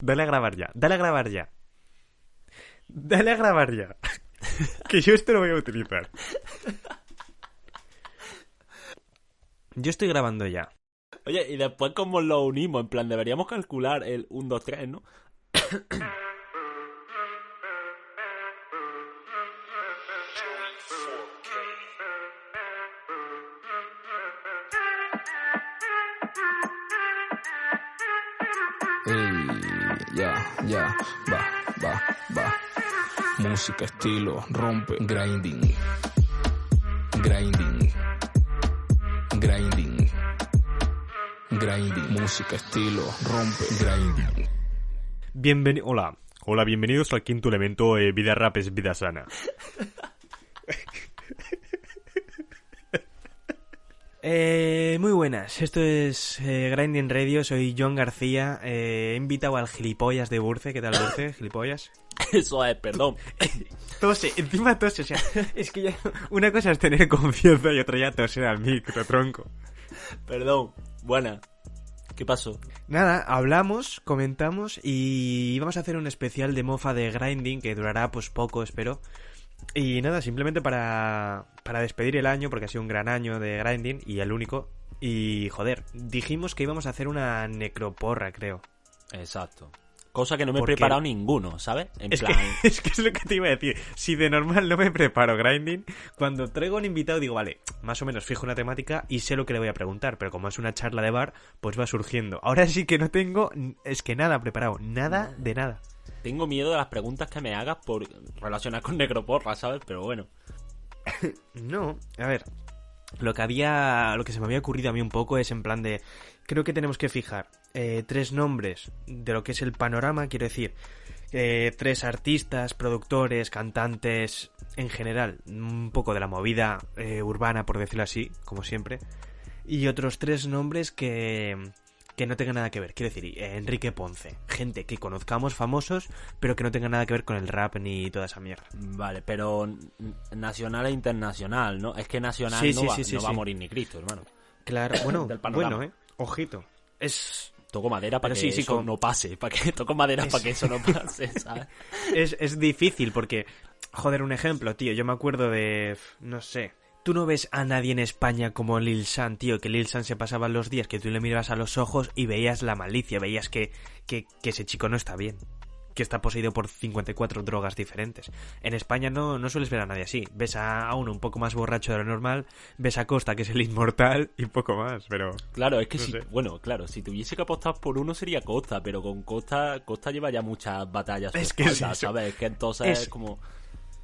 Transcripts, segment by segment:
Dale a grabar ya, dale a grabar ya. Dale a grabar ya. que yo esto lo voy a utilizar. Yo estoy grabando ya. Oye, y después cómo lo unimos, en plan, deberíamos calcular el 1, 2, 3, ¿no? Música, estilo, rompe, grinding. Grinding. Grinding. Grinding. Música, estilo, rompe, grinding. Bienvenido. Hola. Hola, bienvenidos al quinto elemento eh, Vida Rap es Vida Sana. Eh, muy buenas, esto es eh, Grinding Radio, soy John García, eh, he invitado al gilipollas de Burce, ¿qué tal Burce? ¿Gilipollas? Eso es, perdón. Tose, encima tose, o sea, es que ya una cosa es tener confianza y otra ya toser al micro, tronco. Perdón. Buena. ¿Qué pasó? Nada, hablamos, comentamos y vamos a hacer un especial de mofa de grinding que durará pues poco, espero. Y nada, simplemente para, para despedir el año, porque ha sido un gran año de grinding y el único. Y joder, dijimos que íbamos a hacer una necroporra, creo. Exacto. Cosa que no me he preparado ninguno, ¿sabes? En Es que, plan... es que es lo que te iba a decir. Si de normal no me preparo grinding, cuando traigo un invitado digo, vale, más o menos fijo una temática y sé lo que le voy a preguntar, pero como es una charla de bar, pues va surgiendo. Ahora sí que no tengo, es que nada preparado, nada de nada. Tengo miedo de las preguntas que me hagas por relacionar con Necroporra, ¿sabes? Pero bueno. No, a ver, lo que había, lo que se me había ocurrido a mí un poco es en plan de, creo que tenemos que fijar eh, tres nombres de lo que es el panorama, quiero decir, eh, tres artistas, productores, cantantes, en general, un poco de la movida eh, urbana, por decirlo así, como siempre, y otros tres nombres que que no tengan nada que ver, quiero decir, eh, Enrique Ponce, gente que conozcamos famosos, pero que no tengan nada que ver con el rap ni toda esa mierda. Vale, pero nacional e internacional, ¿no? Es que nacional Sí, no, sí, va, sí, sí, no va a morir ni Cristo, hermano. Claro, bueno, bueno, eh, ojito. Es Toco madera para que sí, sí, eso con- no pase. Para que toco madera Es- para que eso no pase, ¿sabes? es, es difícil porque, joder, un ejemplo, tío, yo me acuerdo de, no sé, tú no ves a nadie en España como Lil San, tío, que Lil San se pasaba los días que tú le mirabas a los ojos y veías la malicia, veías que, que, que ese chico no está bien, que está poseído por 54 drogas diferentes. En España no, no sueles ver a nadie así, ves a, uno un poco más borracho de lo normal, ves a Costa, que es el inmortal, y poco más, pero... Claro, es que No si, sé. bueno, claro, si tuviese que apostar por uno sería Costa, pero con Costa, Costa lleva ya muchas batallas. Es que es espalda. ¿sabes? Es que entonces Es- es como...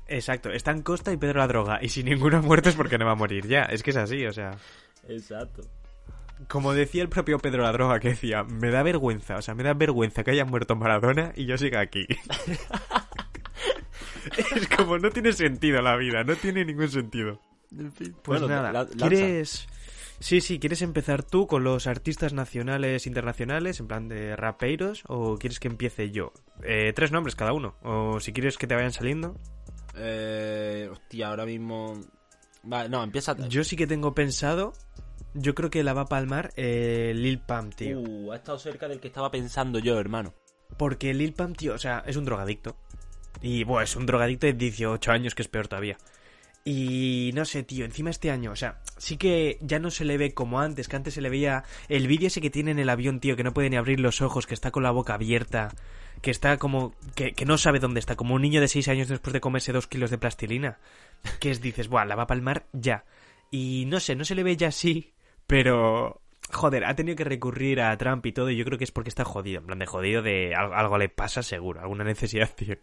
Exacto, están Costa y Pedro la droga, y si ninguno ha muerto es porque no va a morir ya, es que es así, o sea... Exacto. Como decía el propio Pedro la droga que decía, me da vergüenza, o sea, me da vergüenza que haya muerto Maradona y yo siga aquí. es como, no tiene sentido la vida, no tiene ningún sentido. Pues Bueno, nada, la-. ¿quieres... Sí, sí, ¿quieres empezar tú con los artistas nacionales, internacionales, en plan de rapeiros, o quieres que empiece yo? Eh, tres nombres cada uno, o si quieres que te vayan saliendo. Eh, hostia, ahora mismo... Vale, no, empieza... Yo sí que tengo pensado, yo creo que la va a palmar eh, Lil Pump, tío. Uh, ha estado cerca del que estaba pensando yo, hermano. Porque Lil Pump, tío, o sea, es un drogadicto. Y, bueno, es un drogadicto de 18 años, que es peor todavía. Y no sé, tío, encima este año, o sea, sí que ya no se le ve como antes, que antes se le veía el vídeo ese que tiene en el avión, tío, que no puede ni abrir los ojos, que está con la boca abierta, que está como, que, que no sabe dónde está, como un niño de 6 años después de comerse dos kilos de plastilina. Que es, dices, buah, la va a palmar ya. Y no sé, no se le ve ya así, pero... Joder, ha tenido que recurrir a Trump y todo, y yo creo que es porque está jodido, en plan de jodido de algo, algo le pasa seguro, alguna necesidad tiene.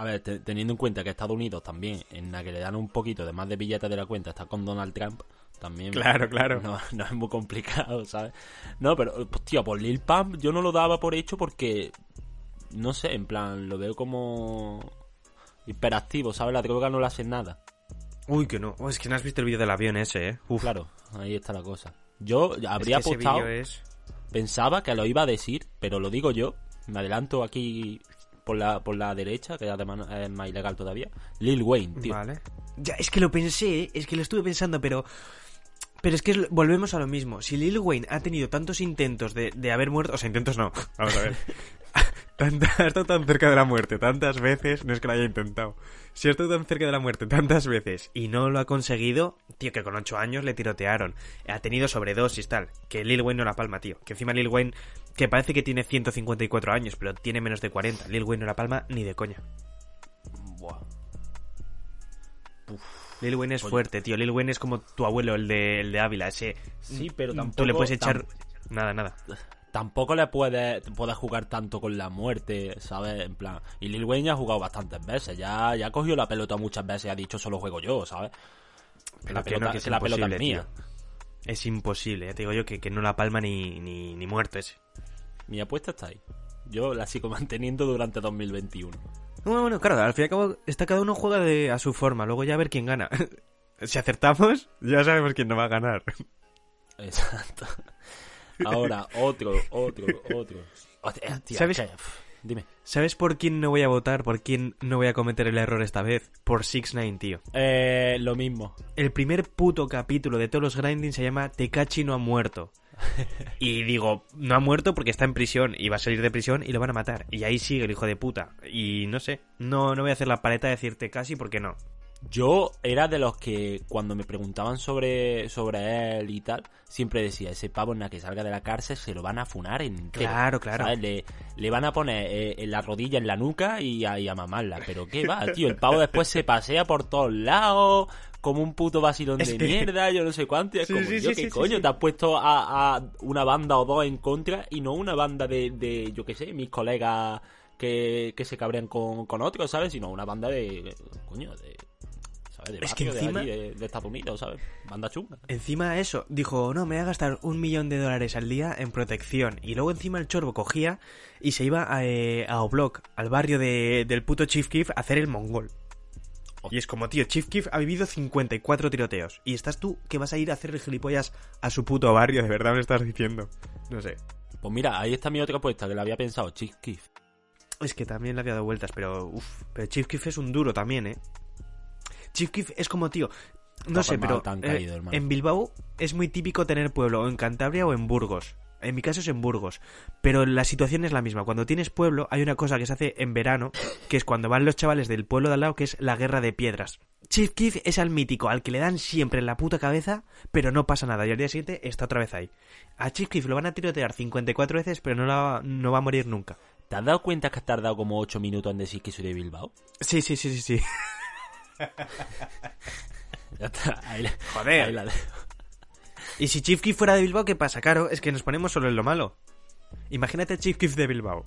A ver, te- teniendo en cuenta que Estados Unidos también, en la que le dan un poquito de más de billetes de la cuenta, está con Donald Trump, también... Claro, claro. No, no es muy complicado, ¿sabes? No, pero, pues, tío, por Lil Pump yo no lo daba por hecho porque, no sé, en plan, lo veo como hiperactivo, ¿sabes? La droga no le hace nada. Uy, que no. Oh, es que no has visto el vídeo del avión ese, eh. Uf, Claro, ahí está la cosa. Yo es habría que ese apostado, es... pensaba que lo iba a decir, pero lo digo yo, me adelanto aquí por la, por la derecha, que además es más ilegal todavía, Lil Wayne, tío. Vale. Ya, es que lo pensé, es que lo estuve pensando, pero... Pero es que volvemos a lo mismo. Si Lil Wayne ha tenido tantos intentos de, de haber muerto... O sea, intentos no. Vamos a ver. tanta, ha estado tan cerca de la muerte tantas veces, no es que lo haya intentado. Si ha estado tan cerca de la muerte tantas veces y no lo ha conseguido, tío, que con 8 años le tirotearon. Ha tenido sobredosis tal. Que Lil Wayne no la palma, tío. Que encima Lil Wayne, que parece que tiene 154 años, pero tiene menos de 40. Lil Wayne no la palma ni de coña. Buah. Lil Wayne es Oye. fuerte, tío. Lil Wayne es como tu abuelo, el de, el de Ávila. Ese. Sí, pero Tú tampoco... le puedes echar. Nada, nada. tampoco le puedes, puedes jugar tanto con la muerte, ¿sabes? En plan, y Lil Wayne ya ha jugado bastantes veces, ya, ya ha cogido la pelota muchas veces y ha dicho solo juego yo, ¿sabes? Pero la que pelota, no, que es es la pelota es imposible, mía. tío. Es imposible, ya te digo yo que, que no la palma ni, ni, ni muerto ese. Mi apuesta está ahí. Yo la sigo manteniendo durante 2021. Bueno, bueno, claro, al fin y al cabo, está cada uno juega de, a su forma, luego ya a ver quién gana. si acertamos, ya sabemos quién no va a ganar. Exacto. Ahora, otro, otro, otro. Hostia, ¿Sabes? Dime. ¿Sabes por quién no voy a votar? ¿Por quién no voy a cometer el error esta vez? Por 6 9 tío. Eh, lo mismo. El primer puto capítulo de todos los grinding se llama Tekachi no ha muerto. Y digo, no ha muerto porque está en prisión y va a salir de prisión y lo van a matar. Y ahí sigue el hijo de puta. Y no sé, no, no voy a hacer la paleta de decir Tekashi porque no. Yo era de los que cuando me preguntaban sobre, sobre él y tal, siempre decía, ese pavo en la que salga de la cárcel se lo van a funar entero. Claro, claro. ¿sabes? Le, le van a poner eh, en la rodilla en la nuca y a, y a mamarla. Pero qué va, tío, el pavo después se pasea por todos lados como un puto vacilón Es de que- mierda, yo no sé cuánto. Y es Sí, como, sí, yo sí, qué coño, te has puesto a, a una banda o dos en contra y no una banda de, de yo qué sé, mis colegas que, que se cabrean con, con otros, ¿sabes? Sino una banda de, coño, de... ¿sabes? De Es que de allí, de, de Estados Unidos, ¿sabes? Banda chunga. Encima eso, dijo, no, me voy a gastar un millón de dólares al día en protección. Y luego encima el chorbo cogía y se iba a, eh, a Oblok, al barrio de- del puto Chief Keef, a hacer el mongol. Y es como, tío, Chief Keef ha vivido 54 tiroteos. Y estás tú que vas a ir a hacer el gilipollas a su puto barrio, de verdad me estás diciendo. No sé. Pues mira, ahí está mi otra apuesta, que la había pensado, Chief Keef. Es que también le había dado vueltas, pero uff, pero Chief Keef es un duro también, ¿eh? Chief Keef es como, tío, no sé, pero tan eh, caído, en Bilbao es muy típico tener pueblo, o en Cantabria o en Burgos. En mi caso es en Burgos, pero la situación es la misma. Cuando tienes pueblo hay una cosa que se hace en verano, que es cuando van los chavales del pueblo de al lado, que es la guerra de piedras. Chief Keef es al mítico, al que le dan siempre en la puta cabeza, pero no pasa nada, y al día siguiente está otra vez ahí. A Chief Keef lo van a tirotear 54 veces, pero no, la- no va a morir nunca. ¿Te has dado cuenta que has tardado como 8 minutos en decir que soy de Bilbao? Sí, sí, sí, sí, sí. Ya está, ahí, la- Joder. ahí la dejo. Y si Chief Keef fuera de Bilbao, ¿qué pasa? Claro, es que nos ponemos solo en lo malo. Imagínate Chief Keef de Bilbao.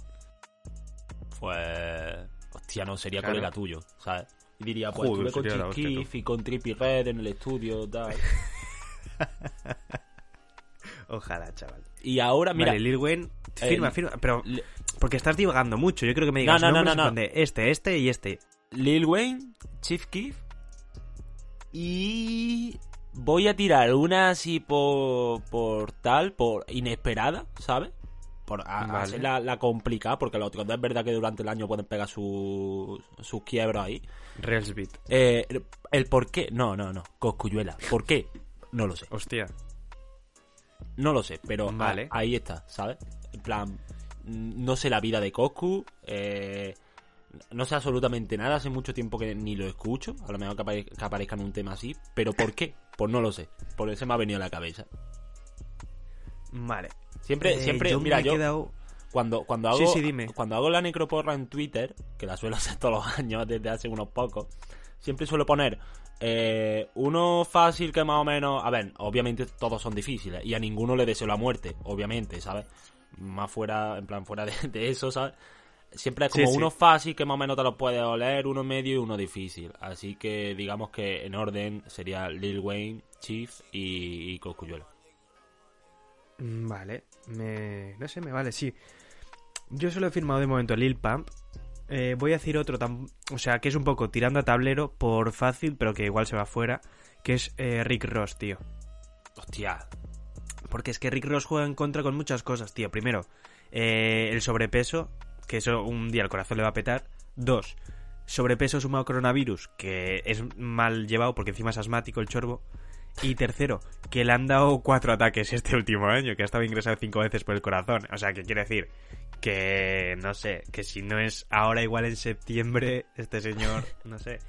Pues. Hostia, no, sería Claro. colega tuyo, ¿sabes? Y diría, pues Joder, estuve con Chief Keef y con Trippy Red en el estudio, tal. Ojalá, chaval. Y ahora, mira. Vale, Lil Wayne, firma, eh, firma, pero Le- porque estás divagando mucho. Yo creo que me digas No, no, no, nombres no, este, este y este. Lil Wayne, Chief Keef. Y. Voy a tirar una así por. por tal, por inesperada, ¿sabes? Por a- Vale. hacer la, la complicada, porque los otros es verdad que durante el año pueden pegar sus sus quiebros ahí. Rails Beat. Eh, el por qué, no, no, no, Coscuyuela. ¿Por qué? No lo sé. Hostia. No lo sé, pero a- Vale. ahí está, ¿sabes? En plan, mm, no sé la vida de Coscu, eh, no sé absolutamente nada, hace mucho tiempo que ni lo escucho, a lo mejor que, apare- que aparezca en un tema así, pero ¿por qué? Pues no lo sé, por eso me ha venido a la cabeza. Vale. Siempre, Eh, siempre, yo mira, me he yo quedado... cuando, cuando hago Sí, sí, dime. cuando hago la necroporra en Twitter, que la suelo hacer todos los años desde hace unos pocos, siempre suelo poner eh, uno fácil que más o menos, a ver, obviamente todos son difíciles y a ninguno le deseo la muerte, obviamente, ¿sabes? Más fuera, en plan fuera de, de eso, ¿sabes? Siempre es como Sí, sí. uno fácil que más o menos te lo puedes oler, uno medio y uno difícil. Así que digamos que en orden sería Lil Wayne, Chief y, y. Mm, Vale. Me... No sé, me vale, sí. Yo solo he firmado de momento Lil Pump. Eh, voy a decir otro, tam- o sea, que es un poco tirando a tablero por fácil, pero que igual se va fuera, que es eh, Rick Ross, tío. Hostia, Porque es que Rick Ross juega en contra con muchas cosas, tío. Primero, eh, el sobrepeso, que eso un día el corazón le va a petar. Dos, sobrepeso sumado coronavirus, que es mal llevado porque encima es asmático el chorbo. Y tercero, que le han dado cuatro ataques este último año, que ha estado ingresado cinco veces por el corazón. O sea, que quiere decir que, no sé, que si no es ahora igual en septiembre, este señor, no sé.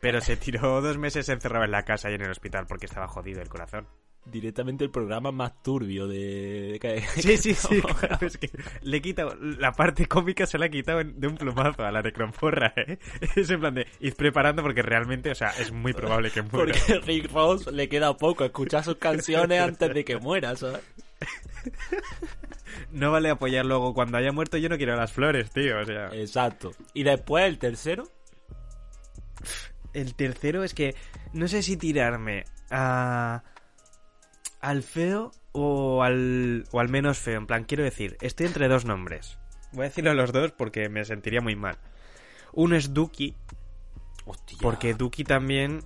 Pero se tiró dos meses encerrado en la casa y en el hospital porque estaba jodido el corazón. Directamente el programa más turbio de... que- Sí, sí, sí. claro, es que le he quitado la parte cómica, se la ha quitado de un plumazo a la necroporra, ¿eh? Es en plan de ir preparando porque realmente, o sea, es muy probable que muera. Porque Rick Ross le queda poco escuchar sus canciones antes de que muera, ¿sabes? No vale apoyar luego cuando haya muerto. Yo no quiero las flores, tío. O sea, Exacto. Y después el tercero, el tercero es que no sé si tirarme a al feo o al o al menos feo. En plan, quiero decir, estoy entre dos nombres. Voy a decirlo los dos porque me sentiría muy mal. Uno es Duki, hostia. porque Duki también.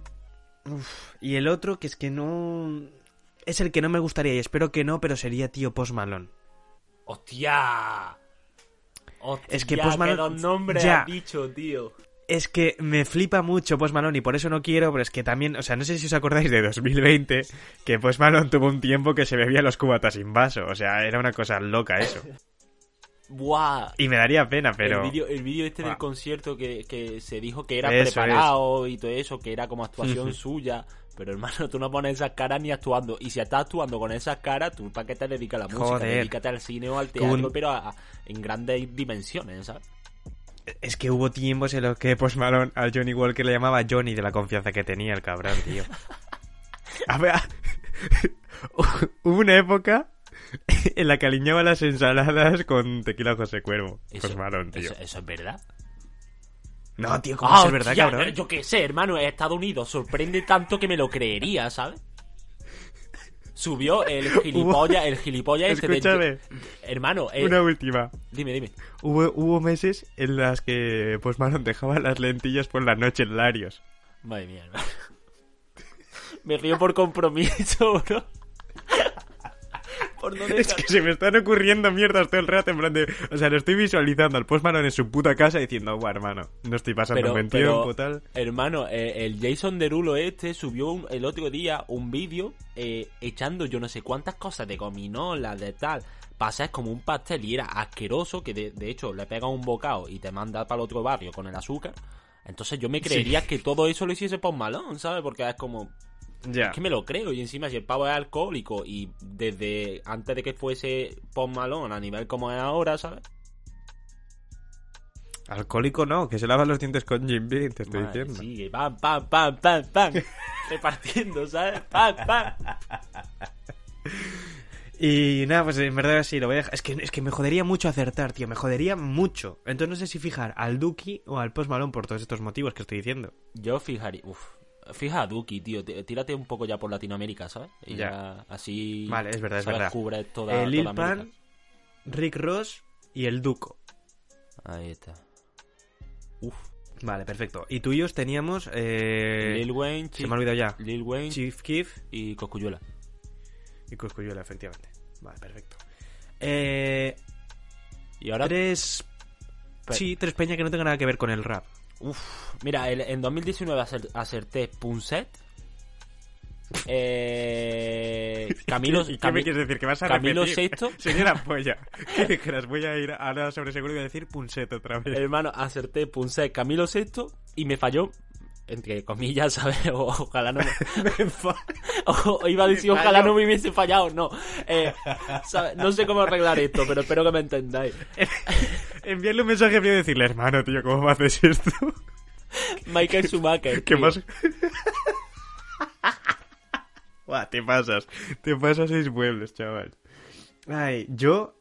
Uf, y el otro, que es que no. Es el que no me gustaría y espero que no, pero sería tío Post Malone. ¡Hostia! Hostia, Es que Post Malone- nombres ya. has dicho, tío. Es que me flipa mucho Post Malone y por eso no quiero, pero es que también, o sea, no sé si os acordáis de 2020, que Post Malone tuvo un tiempo que se bebía los cubatas sin vaso, o sea, era una cosa loca eso. ¡Buah! Y me daría pena, pero... El vídeo este del concierto que, que se dijo que era Eso preparado y todo eso, que era como actuación suya. Pero hermano, tú no pones esas caras ni actuando. Y si estás actuando con esas caras, ¿tú para qué te dedicas a la música? Joder. Dedícate al cine o al teatro, pero a- a- en grandes dimensiones, ¿sabes? Es que hubo tiempos en los que Post Malone a Johnny Walker le llamaba Johnny de la confianza que tenía el cabrón, tío. A ver, hubo una época en la que aliñaba las ensaladas con tequila José Cuervo. Post Malone, tío. eso, eso es verdad. No, tío, ¿cómo es verdad, hostia, cabrón? Yo qué sé, hermano, Estados Unidos sorprende tanto que me lo creería, ¿sabes? Subió el gilipollas, el gilipollas este de- Hermano, eh, una última. dime, dime. Hubo, hubo meses en las que Post Malone dejaba las lentillas por la noche en Larios. Madre mía, hermano. Me río por compromiso, bro. Por Es que se me están ocurriendo mierdas todo el rato en plan de... O sea, lo estoy visualizando al Post Malone en su puta casa diciendo, guau, hermano, no estoy pasando Pero- un buen pero- tiempo, tal. Hermano, eh, el Jason Derulo este subió un- el otro día un vídeo eh, echando yo no sé cuántas cosas de gominola, de tal. Pasas como un pastel y era asqueroso, que de, de hecho le pega un bocado y te manda para el otro barrio con el azúcar. Entonces yo me creería que todo eso lo hiciese malón, ¿sabes? Porque es como, Ya. Es que me lo creo. Y encima, si el pavo es alcohólico y desde antes de que fuese Post Malone a nivel como es ahora, ¿sabes? Alcohólico no, que se lava los dientes con Jim Beam, te estoy Madre, diciendo. Sí, pam, pam, pam, pam, pam. repartiendo, ¿sabes? Pam, pam. Y nada, pues en verdad sí, lo voy a dejar. Es que, es que me jodería mucho acertar, tío, me jodería mucho. Entonces no sé si fijar al Duki o al Post Malone por todos estos motivos que estoy diciendo. Yo fijaría. Uf. Fija a Duki, tío. Tírate un poco ya por Latinoamérica, ¿sabes? Y Ya. ya, así. Vale, es verdad, es ¿sabes? verdad. Cubre toda, Eh, Lil toda. Pan, Rick Ross y el Duco. Ahí está. Uf. Vale, perfecto. Y tuyos teníamos... Eh... Lil Wayne, Se Chief, me ha olvidado ya. Lil Wayne Chief Keef y Coscuyuela. y Coscuyuela, efectivamente. Vale, perfecto. Eh... Y ahora. Tres... Pe- Sí, tres peñas que no tengan nada que ver con el rap. Uf, mira, el- en 2019 acer- acerté Punset. Eh, Camilo, ¿Y qué me quieres decir? ¿Que vas a Camilo repetir? Sexto. Señora polla. Que dijeras, voy a ir ahora sobre seguro y voy a decir punset otra vez. Hermano, acerté Punset, Camilo Sexto y me falló. Entre comillas, ¿sabes? O- ojalá no me... o- o iba a decir, ojalá no me hubiese fallado, no. Eh, ¿sabes? No sé cómo arreglar esto, pero espero que me entendáis. Enviarle un mensaje frío y decirle, hermano, tío, ¿cómo me haces esto? Michael Schumacher. ¿Qué tío. más? Buah, te pasas. Te pasas seis pueblos, chaval. Ay, yo...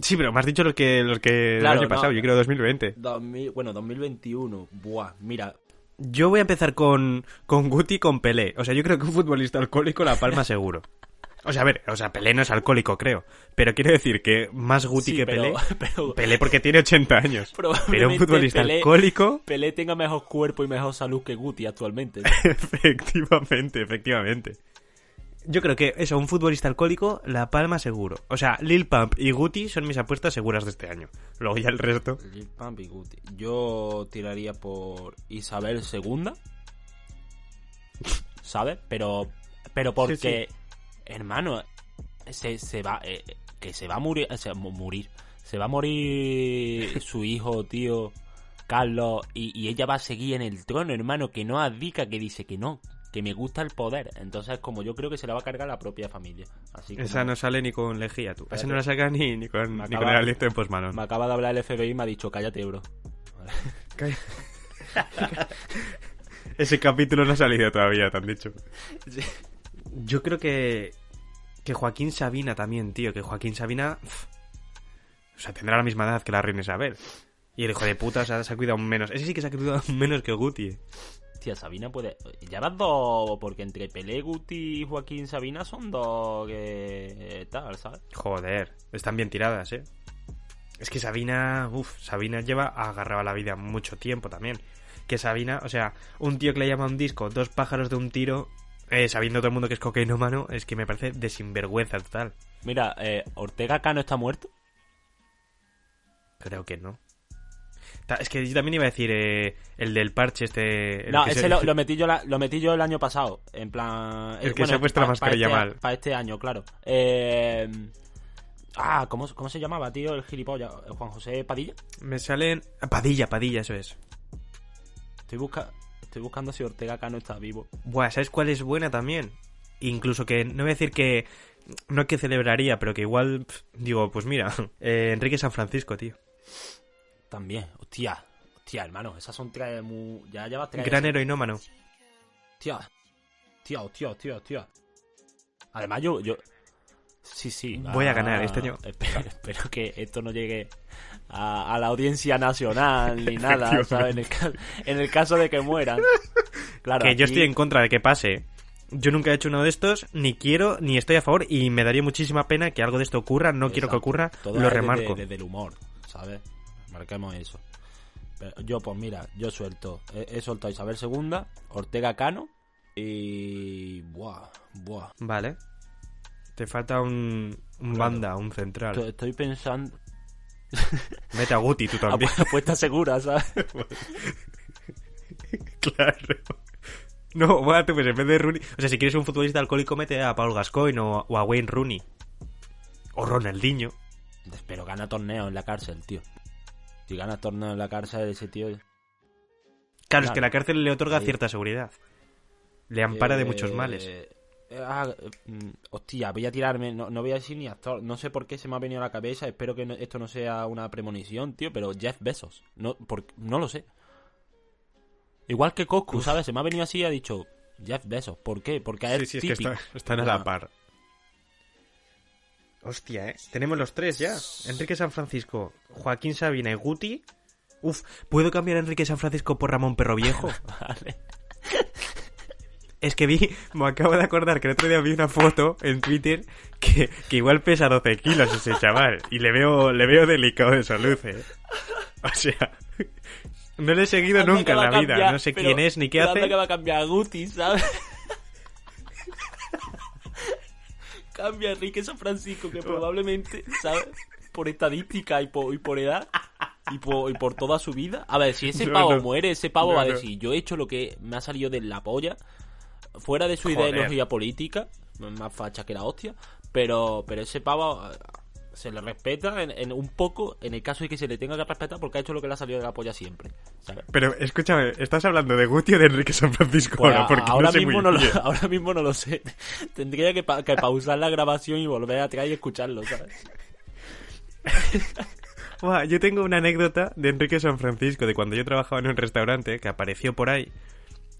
Sí, pero me has dicho los que, los que el Claro, año no. pasado, yo quiero 2020. 2000 bueno, 2021. Buah, mira. Yo voy a empezar con, con Guti y con Pelé. O sea, yo creo que un futbolista alcohólico la palma seguro. O sea, a ver, o sea, Pelé no es alcohólico, creo. Pero quiero decir que más Guti Sí, que pero- Pelé. pero- Pelé porque tiene 80 años. Pero un futbolista Pelé- alcohólico, Pelé tenga mejor cuerpo y mejor salud que Guti actualmente. efectivamente, efectivamente. Yo creo que eso, un futbolista alcohólico, la palma seguro. O sea, Lil Pump y Guti son mis apuestas seguras de este año. Luego ya el resto. Lil Pump y Guti. Yo tiraría por Isabel II. ¿Sabes? Pero Pero porque, Sí, hermano, se, se va. eh, que se va a morir. O sea, morir. Se va a morir su hijo, tío, Carlos. Y, y ella va a seguir en el trono, hermano. Que no abdica, que dice que no. Que me gusta el poder. Entonces, como yo creo que se la va a cargar la propia familia. Así que. Esa no sale ni con lejía, tú. Esa no la saca ni, ni con, Me ni acaba- con el postmanón. Me acaba de hablar el FBI y me ha dicho, cállate, bro. Calla. Ese capítulo no ha salido todavía, te han dicho. Yo creo que. Que Joaquín Sabina también, tío. Que Joaquín Sabina. o sea, tendrá la misma edad que la reina Isabel. Y el hijo de puta o sea, se ha cuidado menos. Ese sí que se ha cuidado menos que Guti. eh. Tía, Sabina puede. Ya vas dos. Porque entre Pelé, Guti y Joaquín Sabina son dos que. eh, tal, ¿sabes? Joder, están bien tiradas, eh. Es que Sabina, uff, Sabina lleva agarrado a la vida mucho tiempo también. Que Sabina, o sea, un tío que le llama un disco dos pájaros de un tiro, eh, sabiendo todo el mundo que es cocainómano, es que me parece de sinvergüenza total. Mira, eh, Ortega Cano está muerto. Creo que no. Ta- Es que yo también iba a decir eh, el del parche este... el no, que ese se- lo, lo metí yo la- lo metí yo el año pasado. En plan. El que se ha puesto la mascarilla este, mal. Para este año, claro. Eh, ah, ¿cómo, ¿cómo se llamaba, tío? El gilipollas. Juan José Padilla. Me salen... Padilla, Padilla, eso es. Estoy, busca... Estoy buscando si Ortega Cano está vivo. Buah, ¿sabes cuál es buena también? Incluso que, no voy a decir que... No que celebraría, pero que igual... digo, pues mira, eh, Enrique San Francisco, tío. También. Hostia. Hostia, hermano. Esas son tres muy... Ya llevas tres. Gran heroinómano. Hostia. Hostia, hostia, hostia, hostia. Además, yo... yo... Sí, sí. Voy a ganar este año. Espero, espero que esto no llegue a, a la audiencia nacional ni nada, ¿sabes? En el, en el caso de que mueran. Claro, que yo estoy en contra de que pase. Yo nunca he hecho uno de estos, ni quiero, ni estoy a favor, y me daría muchísima pena que algo de esto ocurra, no quiero que ocurra, Todo lo desde- remarco. Desde, el humor, ¿sabes? Marquemos eso. Pero yo, pues mira, yo suelto. He, he soltado a Isabel II, Ortega Cano y... Buah, buah. Vale. Te falta un, un Claro. banda, un central. Estoy pensando... Mete a Guti, tú también. Apu- Apuesta segura, ¿sabes? claro. No, bueno, pues en vez de Rooney... O sea, si quieres un futbolista alcohólico, mete a Paul Gascoigne o, o a Wayne Rooney. O Ronaldinho. Pero gana torneos en la cárcel, tío. Si gana torneos en la cárcel, ese tío... Claro, es que la cárcel le otorga cierta seguridad. Le ampara de muchos Eh, males. Eh, ah, mm, hostia, voy a tirarme. No, no voy a decir ni actor. No sé por qué se me ha venido a la cabeza. Espero que no- esto no sea una premonición, tío. Pero Jeff Bezos. No, por- no lo sé. Igual que Coscu, ¿sabes? Se me ha venido así y ha dicho Jeff Bezos. ¿Por qué? Porque a él Sí, sí, es que típico. está- están a la par. Hostia, ¿eh? Tenemos los tres ya. Enrique San Francisco, Joaquín Sabina y Guti. Uf, ¿puedo cambiar a Enrique San Francisco por Ramón Perro Viejo? Vale. Es que vi, me acabo de acordar que el otro día vi una foto en Twitter que, que igual pesa 12 kilos ese chaval. Y le veo, le veo delicado de salud, ¿eh? O sea, no le he seguido Anda nunca en la vida. no sé pero- quién es ni qué pero anda hace. que va a cambiar a Guti, ¿sabes? Cambia a Enrique San Francisco, que probablemente, ¿sabes? Por estadística y por, y por edad y por, y por toda su vida. A ver, si ese pavo no. muere, ese pavo No, va a decir, yo he hecho lo que me ha salido de la polla, fuera de su Joder. ideología política, más facha que la hostia, pero, pero ese pavo eh, se le respeta en, en un poco, en el caso de que se le tenga que respetar, porque ha hecho lo que le ha salido de la polla siempre, ¿sabes? Pero escúchame, ¿estás hablando de Guti o de Enrique San Francisco Pues ahora? Porque ahora, no mismo no lo, ahora mismo no lo sé. Tendría que, pa- que pausar la grabación y volver atrás y escucharlo, ¿sabes? Buah, yo tengo una anécdota de Enrique San Francisco, de cuando yo trabajaba en un restaurante que apareció por ahí.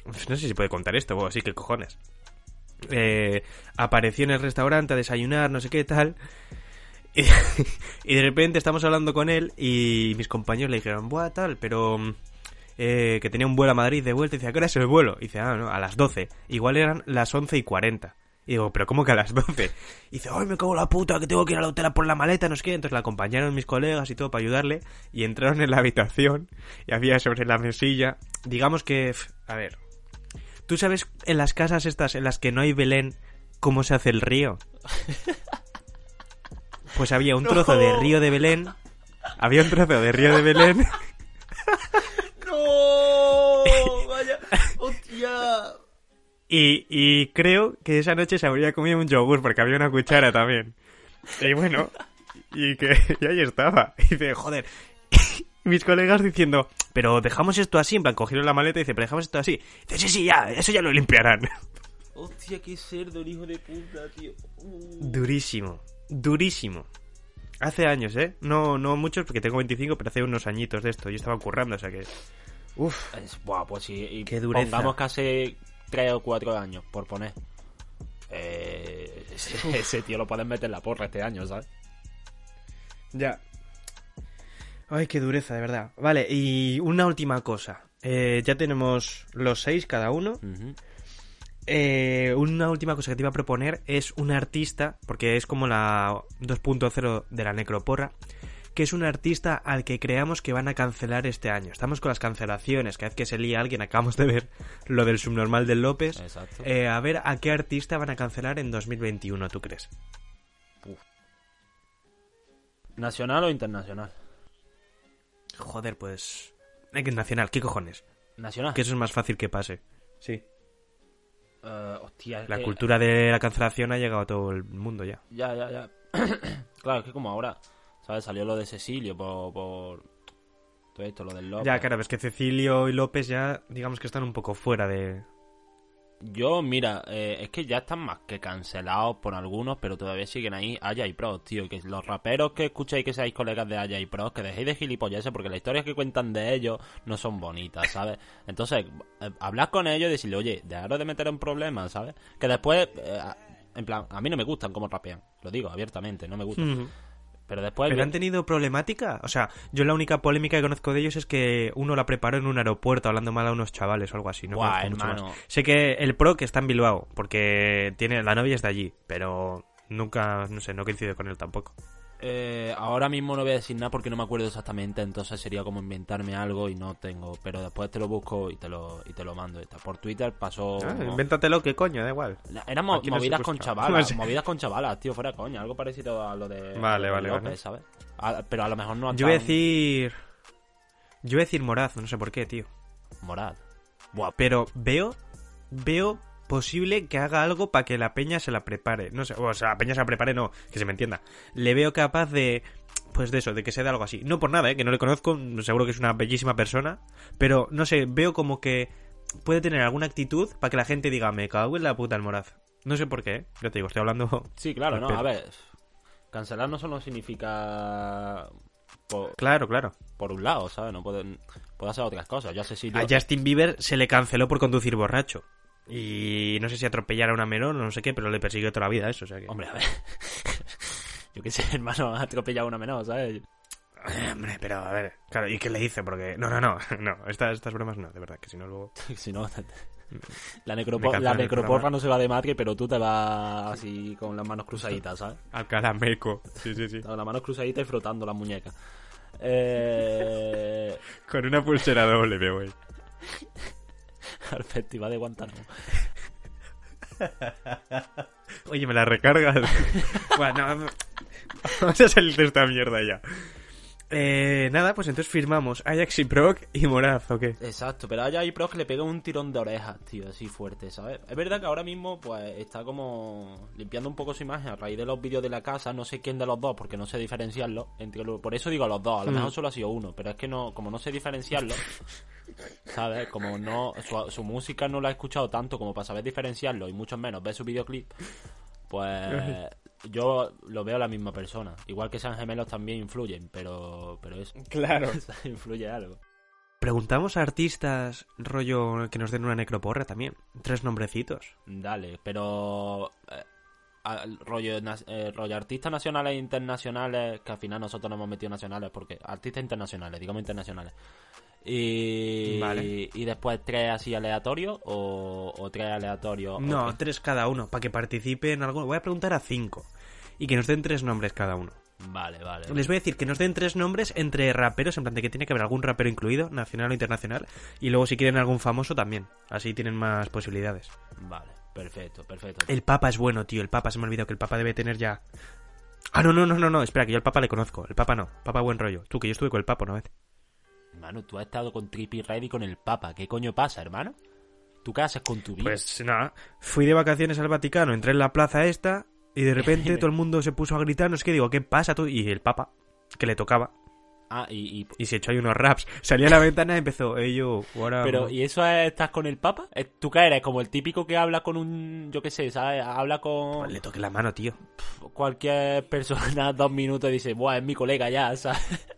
No sé si puede contar esto, bueno, sí que cojones. Eh, apareció en el restaurante a desayunar, no sé qué tal. Y, de repente estamos hablando con él y mis compañeros le dijeron, buah, tal, pero mm, eh, que tenía un vuelo a Madrid de vuelta. Y dice, ¿a qué hora es el vuelo? Y dice, ah, no, a las 12. Igual eran las 11 y 40. Y digo, ¿pero cómo que a las 12? Y dice, ¡ay, me cago la puta, que tengo que ir a la por la maleta, no sé qué! Entonces la acompañaron mis colegas y todo para ayudarle. Y entraron en la habitación y había sobre la mesilla, digamos que, a ver, ¿tú sabes en las casas estas en las que no hay Belén cómo se hace el río? Pues había un trozo de río de Belén. Había un trozo de río de Belén. ¡No! ¡Vaya! ¡Hostia! Y, y creo que esa noche se habría comido un yogur porque había una cuchara también. Y bueno, y que y ahí estaba. Y dice, joder. Mis colegas diciendo, pero dejamos esto así, en plan, cogieron la maleta y dice, pero dejamos esto así. Dice, sí, sí, ya, eso ya lo limpiarán. Hostia, qué cerdo el hijo de puta, tío. Uh. Durísimo, durísimo. Hace años, ¿eh? No, no muchos porque tengo 25, pero hace unos añitos de esto. Yo estaba currando, o sea que... Uf, Es, buah, pues sí. Y Qué dureza. Pongamos que hace 3 o 4 años, por poner. Eh, ese, ese tío lo pueden meter en la porra este año, ¿sabes? Ya. Ay, qué dureza, de verdad. Vale, y una última cosa. Eh, ya tenemos los seis cada uno. Eh, una última cosa que te iba a proponer es un artista, porque es como la 2.0 de la necroporra, que es un artista al que creamos que van a cancelar este año. Estamos con las cancelaciones, cada vez que se lía alguien, acabamos de ver lo del subnormal del López. Exacto. Eh, a ver a qué artista van a cancelar en 2021, ¿tú crees? ¿Nacional o internacional? Joder, pues... Eh, que Nacional, ¿qué cojones? Nacional. Que eso es más fácil que pase. Sí. Eh, hostia, es La que- cultura de la cancelación ha llegado a todo el mundo ya. Ya, ya, ya. claro, es que como ahora, ¿sabes? Salió lo de Cecilio por. por todo esto, lo del López. Ya, claro, ves que Cecilio y López ya, digamos que están un poco fuera de... Yo, mira, eh, es que ya están más que cancelados por algunos, pero todavía siguen ahí Aya y Pros, tío. Que los raperos que escucháis que seáis colegas de Aya y Pros, que dejéis de gilipolleces porque las historias que cuentan de ellos no son bonitas, ¿sabes? Entonces, eh, hablad con ellos y decirle, oye, dejaros de meter en problemas, ¿sabes? Que después, eh, en plan, a mí no me gustan cómo rapean, lo digo abiertamente, no me gustan. Pero después... ¿Pero han tenido problemática? O sea, yo la única polémica que conozco de ellos es que uno la preparó en un aeropuerto hablando mal a unos chavales o algo así. No Buah, conozco mucho hermano. más. Sé que el pro que está en Bilbao, porque tiene la novia es de allí, pero nunca, no sé, no coincido con él tampoco. Eh, ahora mismo no voy a decir nada porque no me acuerdo exactamente, entonces sería como inventarme algo y no tengo, pero después te lo busco y te lo, y te lo mando. Por Twitter pasó... Ah, uno- invéntatelo, que coño, da igual. Eran mo- no movidas con chavalas, movidas con chavalas, tío, fuera coña, algo parecido a lo de, Vale, vale, López, vale. ¿sabes? A- pero a lo mejor no han Yo voy a decir... Yo voy a decir Moraz, no sé por qué, tío. Morad. Buah, Pero veo, veo posible que haga algo para que la peña se la prepare. No sé, o sea, la peña se la prepare, no, que se me entienda. Le veo capaz de, pues de eso, de que se dé algo así. No por nada, ¿eh? que no le conozco, seguro que es una bellísima persona, pero no sé, veo como que puede tener alguna actitud para que la gente diga, me cago en la puta el Moraz. No sé por qué, ¿eh? yo te digo, estoy hablando... Sí, claro, no, a ver, cancelar no solo significa por, Claro, claro. por un lado, ¿sabes? No pueden, puede hacer otras cosas. Yo sé si... A Justin Bieber se le canceló por conducir borracho. Y no sé si atropellar a una menor o no sé qué, pero le persiguió toda la vida eso, o sea que... Hombre, a ver. Yo qué sé, hermano, ha atropellado a una menor, ¿sabes? Eh, Hombre, pero a ver, claro, ¿y qué le hice? Porque. No, no, no, no, estas, estas bromas no, de verdad, que si no luego. si no, la, Me necropo- la el necroporra no se va de madre, pero tú te vas así con las manos cruzaditas, ¿sabes? Alcalá Meco. Sí, sí, sí. Con las manos cruzaditas y frotando las muñecas. Eh... Con una pulsera doble, veo, güey. Al festival de Guantánamo. Oye, me la recargas. bueno, no, vamos a salir de esta mierda ya. Eh, nada, pues entonces firmamos Ajax y Proc y Moraz, ¿o qué? Exacto, pero hay pros que le pegan un tirón de orejas, tío, así fuerte, ¿sabes? Es verdad que ahora mismo, pues, está como limpiando un poco su imagen a raíz de los vídeos de la casa. No sé quién de los dos, porque no sé diferenciarlo. Entre Por eso digo los dos, a lo Mm. mejor solo ha sido uno, pero es que no, como no sé diferenciarlo, ¿sabes? Como no, su, su música no la he escuchado tanto como para saber diferenciarlo y mucho menos ver su videoclip, pues yo lo veo la misma persona. Igual que sean gemelos también influyen, pero, pero eso, Claro. influye algo. Preguntamos a artistas, rollo, que nos den una necroporra también. Tres nombrecitos. Dale, pero eh, al- rollo, eh, rollo artistas nacionales e internacionales, que al final nosotros no hemos metido nacionales, porque artistas internacionales, digamos internacionales. Y, Vale. y después tres así aleatorios o, o tres aleatorios. No, tres cada uno, para que participe en algo. Voy a preguntar a cinco. Y que nos den tres nombres cada uno. Vale, vale. Les voy a decir que nos den tres nombres entre raperos, en plan de que tiene que haber algún rapero incluido, nacional o internacional. Y luego si quieren algún famoso también. Así tienen más posibilidades. Vale, perfecto, perfecto. El Papa es bueno, tío. El Papa, se me ha olvidado que el Papa debe tener ya... Ah, no, no, no, no, no. Espera, que yo al Papa le conozco. El Papa no. Papa buen rollo. Tú, que yo estuve con el Papa una vez. Hermano, tú has estado con Trippy Red y con el Papa. ¿Qué coño pasa, hermano? ¿Tú qué haces con tu vida? Pues nada, fui de vacaciones al Vaticano, entré en la plaza esta y de repente todo el mundo se puso a gritar, no sé qué, digo, ¿qué pasa tú? Y el Papa, que le tocaba, Ah, y, y- y se echó ahí unos raps. Salí a la ventana y empezó, "Ey, yo, ahora... Pero, ¿y eso es, estás con el Papa? ¿Tú qué eres? Como el típico que habla con un, yo qué sé, ¿sabes? Habla con Le toqué la mano, tío. cualquier persona dos minutos y dice, buah, es mi colega ya, ¿sabes?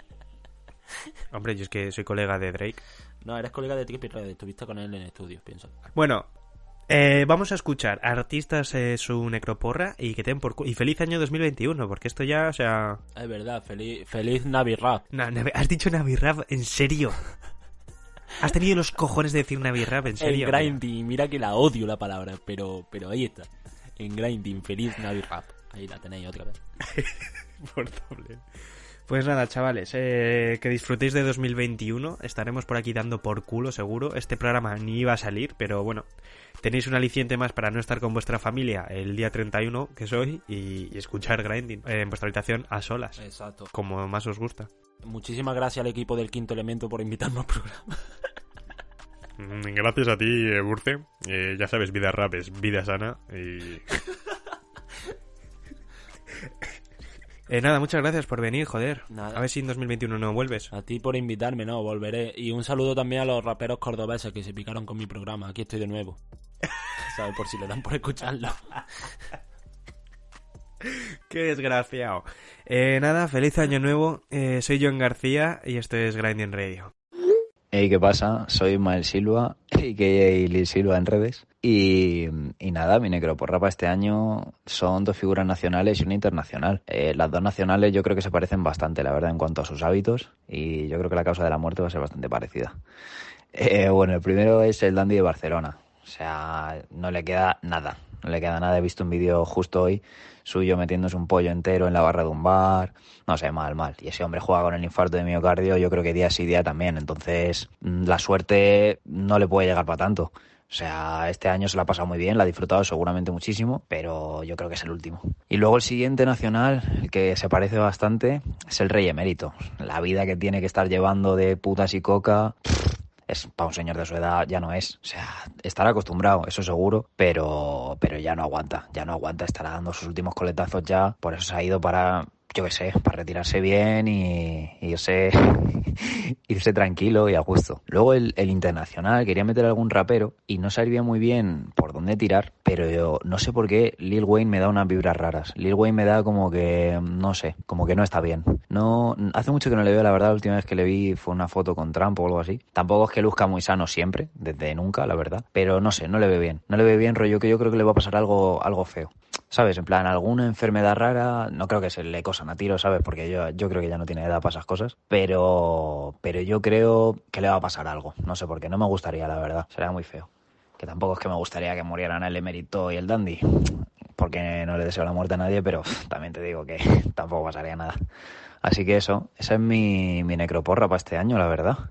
Hombre, yo es que soy colega de Drake. No, eres colega de Trippie Redd, estuviste con él en estudios, pienso. Bueno, eh, vamos a escuchar artistas eh, su necroporra y que te den por cu- Y feliz año 2021, porque esto ya, o sea... Es verdad, feliz, feliz Navirrap. Na- Navi- ¿Has dicho Navirrap? ¿En serio? ¿Has tenido los cojones de decir Navirrap? ¿En En serio? grinding, mira que la odio la palabra, pero, pero ahí está. En grinding, feliz Navirrap. Ahí la tenéis otra vez. Por doble. Pues nada, chavales, eh, que disfrutéis de 2021. Estaremos por aquí dando por culo, seguro. Este programa ni iba a salir, pero bueno, tenéis un aliciente más para no estar con vuestra familia el día 31, que soy, y, y escuchar Grinding en vuestra habitación a solas, Exacto. como más os gusta. Muchísimas gracias al equipo del Quinto Elemento por invitarme al programa. Mm, Gracias a ti, Burce. Eh, ya sabes, vida rap es vida sana y... Eh, nada, muchas gracias por venir, joder. Nada. A ver si en 2021 no vuelves. A ti por invitarme, no, volveré. Y un saludo también a los raperos cordobeses que se picaron con mi programa. Aquí estoy de nuevo. ¿Sabes? Por si le dan por escucharlo. Qué desgraciado. Eh, nada, feliz año nuevo. Eh, soy John García y esto es Grinding Radio. Hey, ¿qué pasa? Soy Ismael Silva, a.k.a. Lil Silva en redes. Y, y nada, mi necroporra para este año son dos figuras nacionales y una internacional. Eh, las dos nacionales yo creo que se parecen bastante, la verdad, en cuanto a sus hábitos. Y yo creo que la causa de la muerte va a ser bastante parecida. Eh, bueno, el primero es el Dandy de Barcelona. O sea, no le queda nada. No le queda nada. He visto un vídeo justo hoy suyo metiéndose un pollo entero en la barra de un bar. No sé, mal, mal. Y ese hombre juega con el infarto de miocardio, yo creo que día sí día también. Entonces, mm, la suerte no le puede llegar para tanto. O sea, este año se la ha pasado muy bien, la ha disfrutado seguramente muchísimo, pero yo creo que es el último. Y luego el siguiente nacional, que se parece bastante, es el Rey Emérito. La vida que tiene que estar llevando de putas y coca, es para un señor de su edad ya no es. O sea, estará acostumbrado, eso seguro, pero, pero ya no aguanta, ya no aguanta, estará dando sus últimos coletazos ya, por eso se ha ido para, yo qué sé, para retirarse bien y, irse, irse tranquilo y a gusto. Luego el, el internacional, quería meter algún rapero y no sabía muy bien por dónde tirar, pero yo no sé por qué Lil Wayne me da unas vibras raras. Lil Wayne me da como que, no sé, como que no está bien. No, hace mucho que no le veo, la verdad, la última vez que le vi fue una foto con Trump o algo así. Tampoco es que luzca muy sano siempre, desde nunca, la verdad, pero no sé, no le veo bien. No le veo bien, rollo que yo creo que le va a pasar algo, algo feo. ¿Sabes? En plan, alguna enfermedad rara, no creo que se le cosan a tiro, ¿sabes? Porque yo, yo creo que ya no tiene edad para esas cosas. Pero, pero yo creo que le va a pasar algo. No sé por qué, no me gustaría, la verdad. Sería muy feo. Que tampoco es que me gustaría que murieran el emérito y el dandy. Porque no le deseo la muerte a nadie, pero también te digo que tampoco pasaría nada. Así que eso, esa es mi, mi necroporra para este año, la verdad.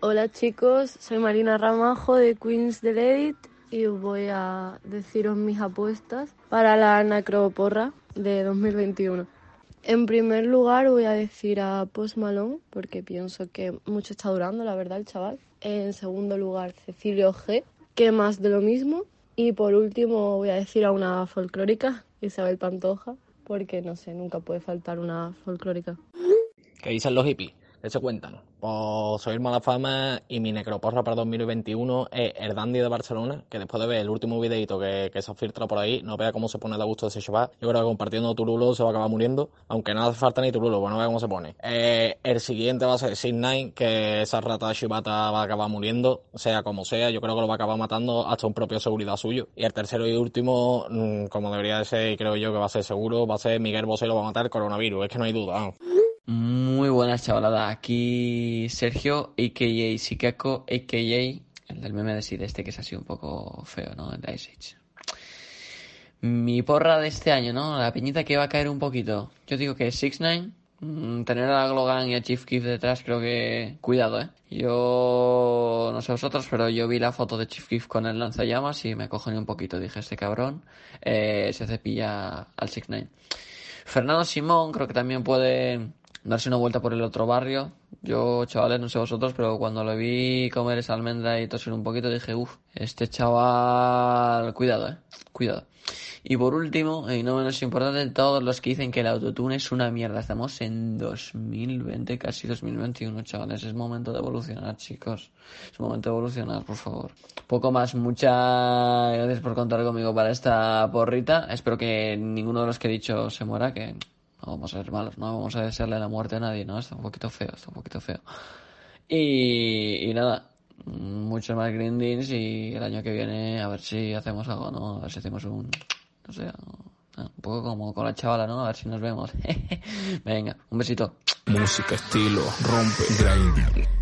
Hola chicos, soy Marina Ramajo de Queens del Edit y voy a deciros mis apuestas para la Nacroporra de 2021. En primer lugar voy a decir a Post Malone porque pienso que mucho está durando, la verdad, el chaval. En segundo lugar, Cecilio G, que más de lo mismo. Y por último voy a decir a una folclórica, Isabel Pantoja, porque no sé, nunca puede faltar una folclórica. ¿Qué dicen los hippies? ¿Qué se cuentan? Pues soy el mala fama y mi necroporra para 2021 es el Dandy de Barcelona, que después de ver el último videito que, que se ha filtrado por ahí, no vea cómo se pone de gusto ese chaval. Yo creo que compartiendo Turulo se va a acabar muriendo, aunque no hace falta ni Turulo, bueno, vea cómo se pone. Eh, el siguiente va a ser Six Nine, que esa rata Shibata va a acabar muriendo, sea como sea, yo creo que lo va a acabar matando hasta un propio seguridad suyo. Y el tercero y último, mm, como debería de ser, y creo yo que va a ser seguro, va a ser Miguel Bosé lo va a matar coronavirus, es que no hay duda. vamos. Muy buenas chavalada, aquí Sergio, a.k.a. Sikeko, a.k.a. el del meme de Sid este que es así un poco feo, ¿no? El de Ice Age. Mi porra de este año, ¿no? La peñita que va a caer un poquito. Yo digo que 6 9 tener a Glogan y a Chief Keef detrás creo que... Cuidado, ¿eh? Yo... No sé vosotros, pero yo vi la foto de Chief Keef con el lanzallamas y me cojoné un poquito. Dije, este cabrón eh, se cepilla al 6 9 Fernando Simón creo que también puede darse una vuelta por el otro barrio. Yo, chavales, no sé vosotros, pero cuando lo vi comer esa almendra y toser un poquito, dije, uff, este chaval, cuidado, eh, cuidado. Y por último, y no menos importante, todos los que dicen que el autotune es una mierda. Estamos en 2020, casi 2021, chavales. Es momento de evolucionar, chicos. Es momento de evolucionar, por favor. Poco más. Muchas gracias por contar conmigo para esta porrita. Espero que ninguno de los que he dicho se muera, que no vamos a ser malos, no vamos a desearle la muerte a nadie, ¿no? Está un poquito feo, está un poquito feo. Y, y nada, muchos más grindings y el año que viene a ver si hacemos algo, ¿no? A ver si hacemos un, no sé, un poco como con la chavala, ¿no? A ver si nos vemos. Venga, un besito. Música, estilo, rompe, grind.